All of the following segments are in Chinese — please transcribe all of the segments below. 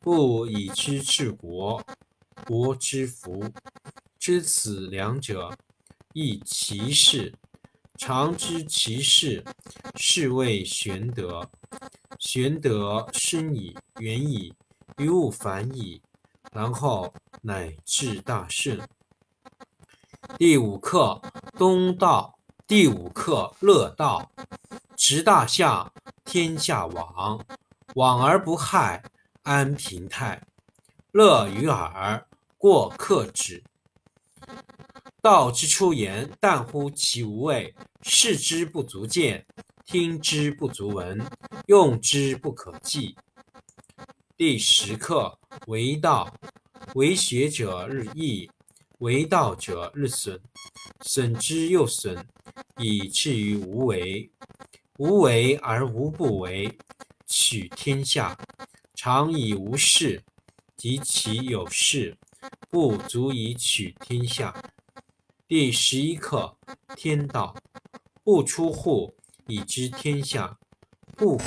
不以知治国，国之福。知此两者，亦其事。常知其事，是谓玄德。玄德深矣，远矣，于物反矣，然后乃至大圣。第五课东道。第五课乐道。执大象，天下往；往而不害，安平泰。乐于耳，过客止。道之出言，淡乎其无味；视之不足见，听之不足闻，用之不可计。第十课为道，为学者日益，为道者日损，损之又损，以至于无为。无为而无不为，取天下常以无事，及其有事，不足以取天下。第十一课天道，不出户，以知天下。不。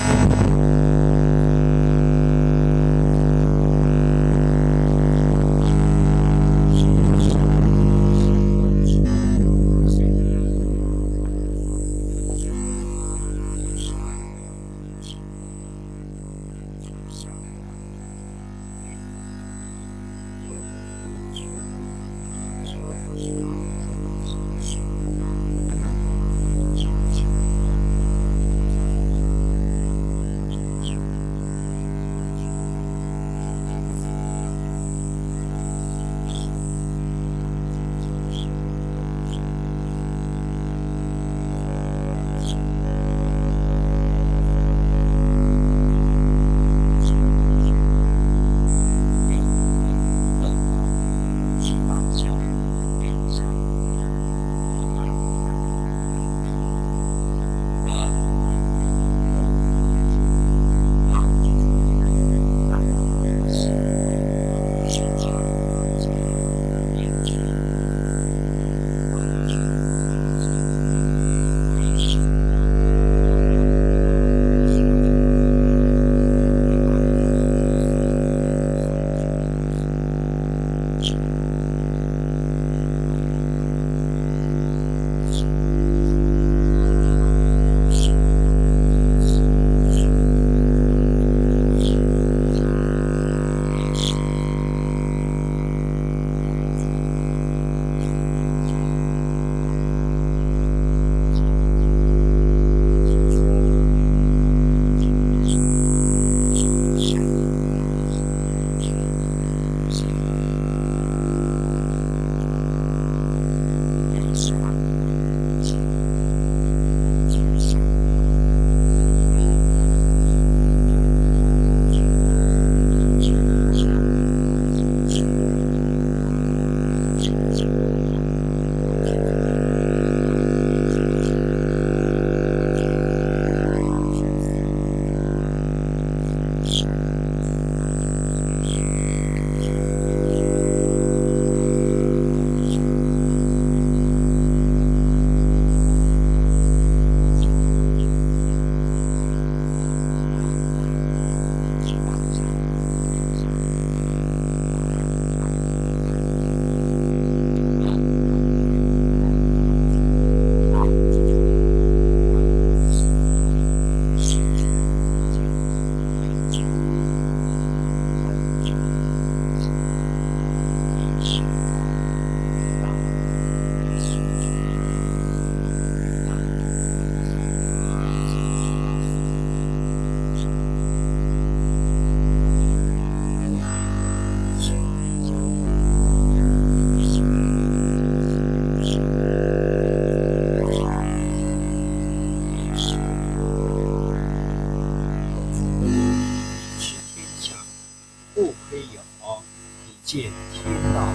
见天道，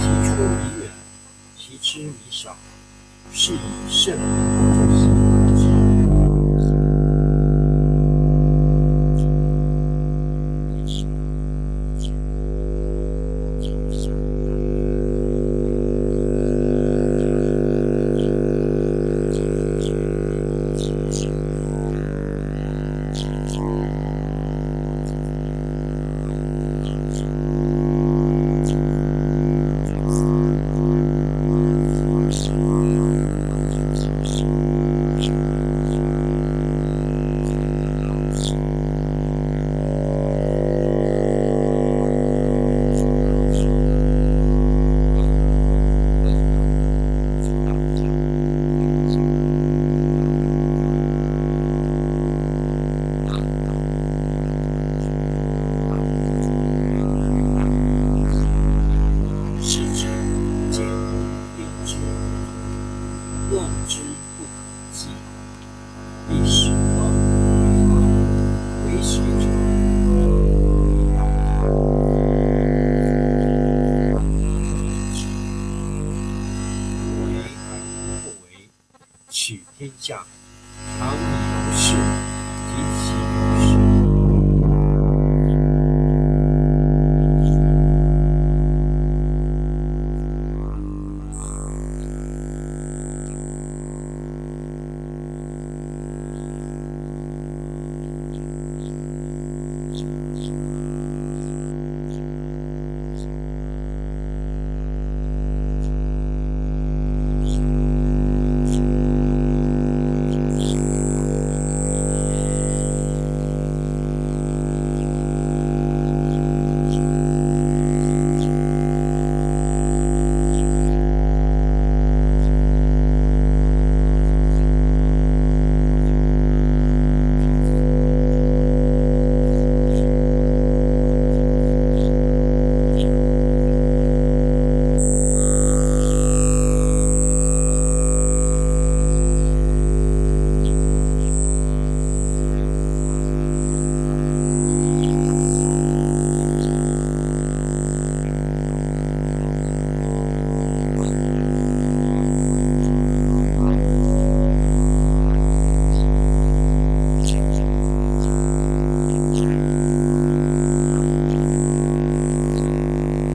其出弥远，其知弥少，是以圣人。讲